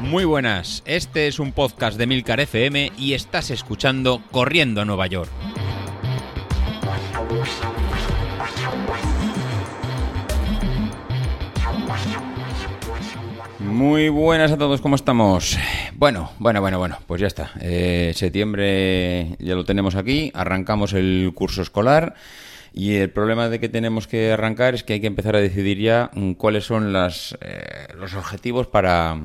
Muy buenas, este es un podcast de Milcar FM y estás escuchando Corriendo a Nueva York. Muy buenas a todos, ¿cómo estamos? Bueno, bueno, bueno, bueno, pues ya está. Eh, septiembre ya lo tenemos aquí, arrancamos el curso escolar. Y el problema de que tenemos que arrancar es que hay que empezar a decidir ya mm, cuáles son las, eh, los objetivos para,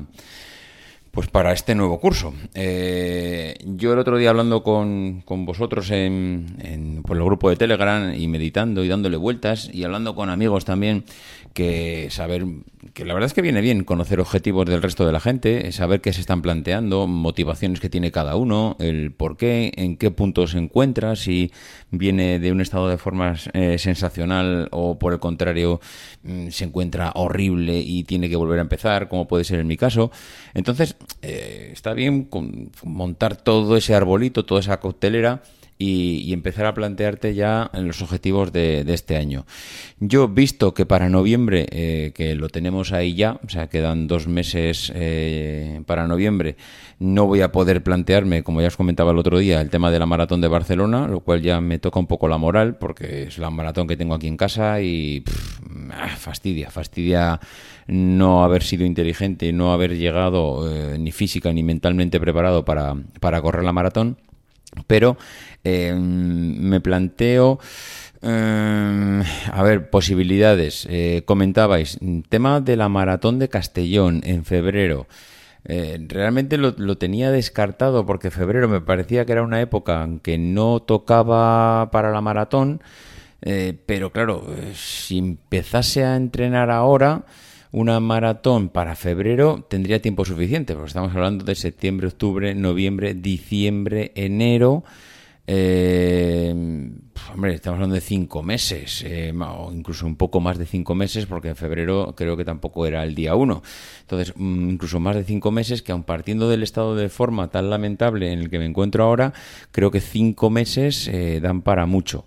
pues para este nuevo curso. Eh, yo el otro día hablando con, con vosotros en, en por el grupo de Telegram y meditando y dándole vueltas y hablando con amigos también, que saber, que la verdad es que viene bien conocer objetivos del resto de la gente, saber qué se están planteando, motivaciones que tiene cada uno, el por qué, en qué punto se encuentra, si viene de un estado de forma eh, sensacional o por el contrario mm, se encuentra horrible y tiene que volver a empezar, como puede ser en mi caso. Entonces, eh, está bien montar todo ese arbolito, toda esa coctelera y, empezar a plantearte ya los objetivos de, este año. Yo, visto que para noviembre, eh, que lo tenemos ahí ya, o sea, quedan dos meses eh, para noviembre, no voy a poder plantearme, como ya os comentaba el otro día, el tema de la maratón de Barcelona, lo cual ya me toca un poco la moral, porque es la maratón que tengo aquí en casa y ah, fastidia, fastidia no haber sido inteligente, no haber llegado eh, ni física ni mentalmente preparado para, para correr la maratón. Pero eh, me planteo... Eh, a ver, posibilidades. Eh, comentabais, tema de la maratón de Castellón en febrero. realmente lo, tenía descartado porque febrero me parecía que era una época que no tocaba para la maratón, pero claro, si empezase a entrenar ahora, una maratón para febrero tendría tiempo suficiente, porque estamos hablando de septiembre, octubre, noviembre, diciembre, enero. Eh, hombre, estamos hablando de cinco meses, eh, o incluso un poco más de cinco meses, porque en febrero creo que tampoco era el día uno. Entonces, mm, incluso más de cinco meses, que aun partiendo del estado de forma tan lamentable en el que me encuentro ahora, creo que cinco meses eh, dan para mucho.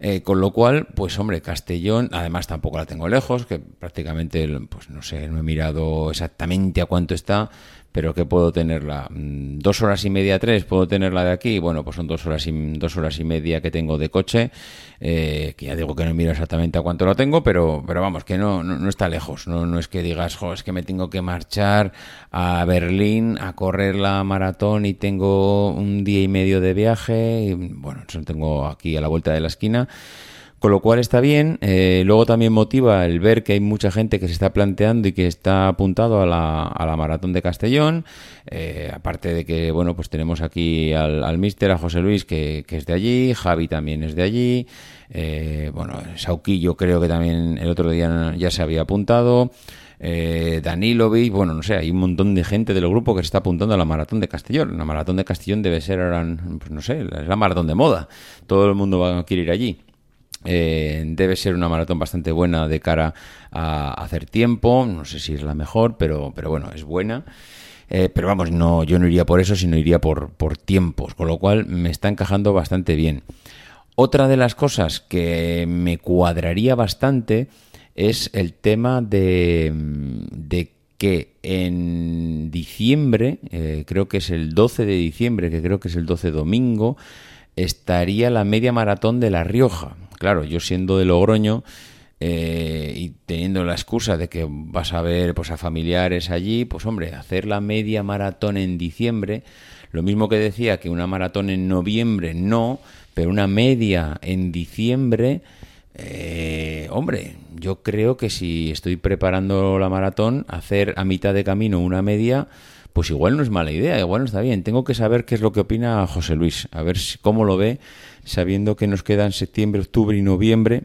Eh, con lo cual, pues hombre, Castellón, además tampoco la tengo lejos, que prácticamente, pues no sé, no he mirado exactamente a cuánto está, pero que puedo tenerla mm, dos horas y media, tres, puedo tenerla de aquí, bueno, pues son dos horas y, dos horas y media que tengo de coche, eh, que ya digo que no miro exactamente a cuánto lo tengo, pero, pero vamos, que no, no, está lejos, no, no es que digas, jo, es que me tengo que marchar a Berlín a correr la maratón y tengo un día y medio de viaje, y, bueno, eso tengo aquí a la vuelta de la esquina, con lo cual está bien. Eh, luego también motiva el ver que hay mucha gente que se está planteando y que está apuntado a la, a la maratón de Castellón. Eh, aparte de que, bueno, pues tenemos aquí al, al mister, a José Luis, que, que, es de allí. Javi también es de allí. Eh, bueno, Sauquillo creo que también el otro día ya se había apuntado. Eh, Danilovic, bueno, no sé, hay un montón de gente del grupo que se está apuntando a la maratón de Castellón. La maratón de Castellón debe ser pues no sé, es la maratón de moda. Todo el mundo va a querer ir allí. Eh, debe ser una maratón bastante buena de cara a hacer tiempo. No sé si es la mejor, pero, pero bueno, es buena. Eh, pero vamos, no, yo no iría por eso, sino iría por, por tiempos, con lo cual me está encajando bastante bien. Otra de las cosas que me cuadraría bastante es el tema de, de que en diciembre, eh, creo que es el 12 de diciembre, que creo que es el 12 domingo, estaría la media maratón de La Rioja. Claro, yo siendo de Logroño eh, y teniendo la excusa de que vas a ver pues, a familiares allí, pues hombre, hacer la media maratón en diciembre, lo mismo que decía que una maratón en noviembre no, pero una media en diciembre, eh, hombre, yo creo que si estoy preparando la maratón, hacer a mitad de camino una media, pues igual no es mala idea, igual no está bien. Tengo que saber qué es lo que opina José Luis, a ver cómo lo ve sabiendo que nos quedan septiembre, octubre y noviembre,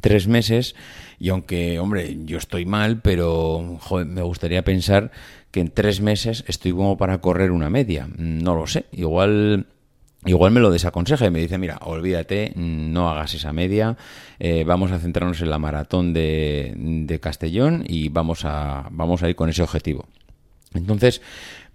tres meses, y aunque, hombre, yo estoy mal, pero me gustaría pensar que en tres meses estoy como para correr una media. No lo sé, igual... Igual me lo desaconseja y me dice, mira, olvídate, no hagas esa media, eh, vamos a centrarnos en la maratón de, de Castellón y vamos a, vamos a ir con ese objetivo. Entonces,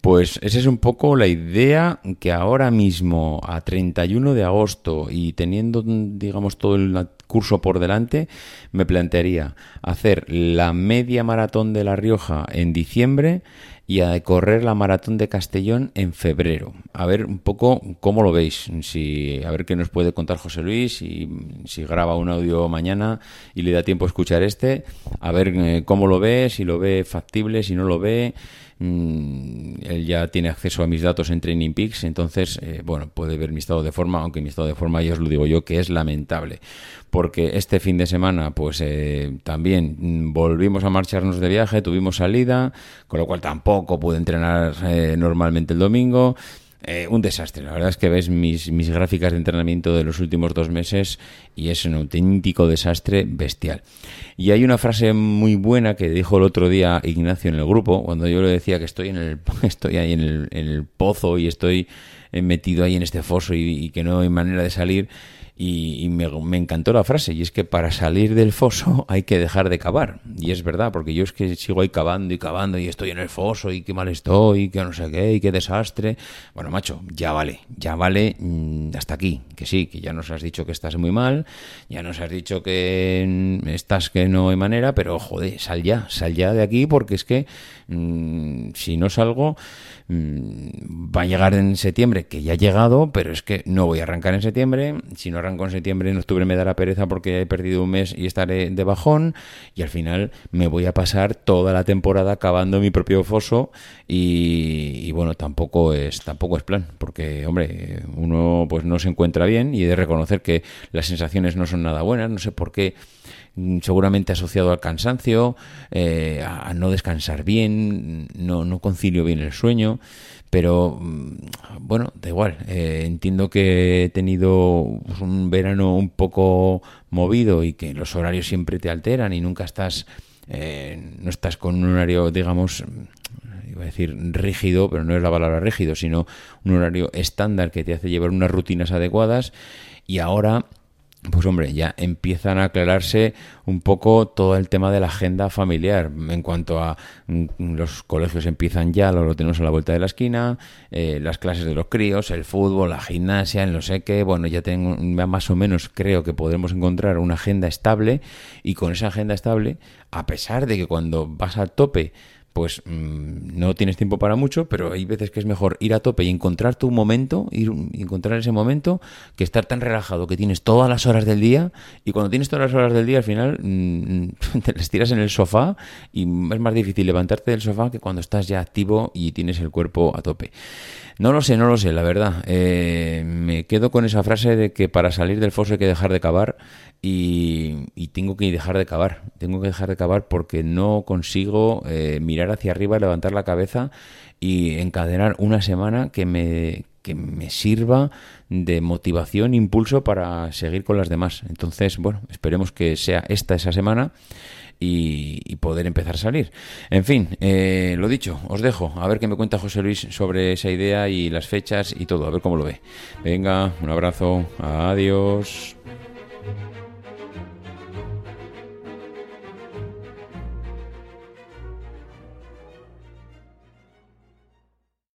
pues esa es un poco la idea que ahora mismo, a 31 de agosto y teniendo, digamos, todo el curso por delante, me plantearía hacer la media maratón de La Rioja en diciembre y a correr la maratón de Castellón en febrero. A ver un poco cómo lo veis, si a ver qué nos puede contar José Luis, y, si graba un audio mañana y le da tiempo a escuchar este, a ver eh, cómo lo ve, si lo ve factible, si no lo ve. Mm, él ya tiene acceso a mis datos en Training Peaks, entonces, eh, bueno, puede ver mi estado de forma, aunque mi estado de forma ya os lo digo yo que es lamentable, porque este fin de semana, pues eh, también mm, volvimos a marcharnos de viaje, tuvimos salida, con lo cual tampoco pude entrenar eh, normalmente el domingo. Eh, un desastre. La verdad es que ves mis, mis gráficas de entrenamiento de los últimos dos meses y es un auténtico desastre bestial. Y hay una frase muy buena que dijo el otro día Ignacio en el grupo, cuando yo le decía que estoy, en el, estoy ahí en el, en el pozo y estoy metido ahí en este foso y que no hay manera de salir. Y, me, encantó la frase, y es que para salir del foso hay que dejar de cavar. Y es verdad, porque yo es que sigo ahí cavando y cavando y estoy en el foso y qué mal estoy, y que no sé qué, y qué desastre. Bueno, macho, ya vale, ya vale mm, hasta aquí. Que sí, que ya nos has dicho que estás muy mal, ya nos has dicho que mm, estás que no hay manera, pero joder, sal ya, sal ya de aquí porque es que mm, si no salgo va a llegar en septiembre, que ya ha llegado, pero es que no voy a arrancar en septiembre, si no arranco en septiembre, en octubre me dará pereza porque he perdido un mes y estaré de bajón y al final me voy a pasar toda la temporada cavando mi propio foso y, bueno, tampoco es tampoco es plan, porque hombre, uno pues no se encuentra bien y de reconocer que las sensaciones no son nada buenas, no sé por qué seguramente asociado al cansancio, eh, a no descansar bien, no, no concilio bien el sueño, pero mm, bueno, da igual. Eh, entiendo que he tenido pues, un verano un poco movido y que los horarios siempre te alteran y nunca estás, eh, no estás con un horario, digamos, iba a decir rígido, pero no es la palabra rígido, sino un horario estándar que te hace llevar unas rutinas adecuadas y ahora pues hombre, ya empiezan a aclararse un poco todo el tema de la agenda familiar. En cuanto a mm, los colegios empiezan ya, lo, tenemos a la vuelta de la esquina, eh, las clases de los críos, el fútbol, la gimnasia, en lo sé qué, bueno, ya tengo más o menos creo que podremos encontrar una agenda estable y con esa agenda estable, a pesar de que cuando vas a tope pues mm, no tienes tiempo para mucho, pero hay veces que es mejor ir a tope y encontrar tu momento, ir, encontrar ese momento, que estar tan relajado que tienes todas las horas del día y cuando tienes todas las horas del día al final mm, te las tiras en el sofá y es más difícil levantarte del sofá que cuando estás ya activo y tienes el cuerpo a tope. No lo sé, no lo sé, la verdad. Eh, me quedo con esa frase de que para salir del foso hay que dejar de cavar y, tengo que dejar de cavar. Tengo que dejar de cavar porque no consigo eh, mirar hacia arriba, levantar la cabeza y encadenar una semana que me, que me sirva de motivación, impulso para seguir con las demás. Entonces, bueno, esperemos que sea esta esa semana y, poder empezar a salir. En fin, eh, lo dicho, os dejo. A ver qué me cuenta José Luis sobre esa idea y las fechas y todo, a ver cómo lo ve. Venga, un abrazo, adiós.